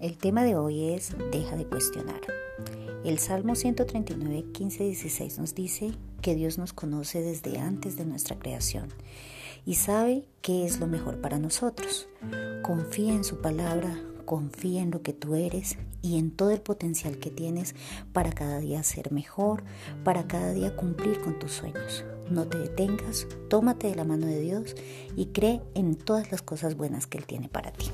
El tema de hoy es Deja de cuestionar. El Salmo 139, 15, 16 nos dice que Dios nos conoce desde antes de nuestra creación y sabe qué es lo mejor para nosotros. Confía en su palabra, confía en lo que tú eres y en todo el potencial que tienes para cada día ser mejor, para cada día cumplir con tus sueños. No te detengas, tómate de la mano de Dios y cree en todas las cosas buenas que Él tiene para ti.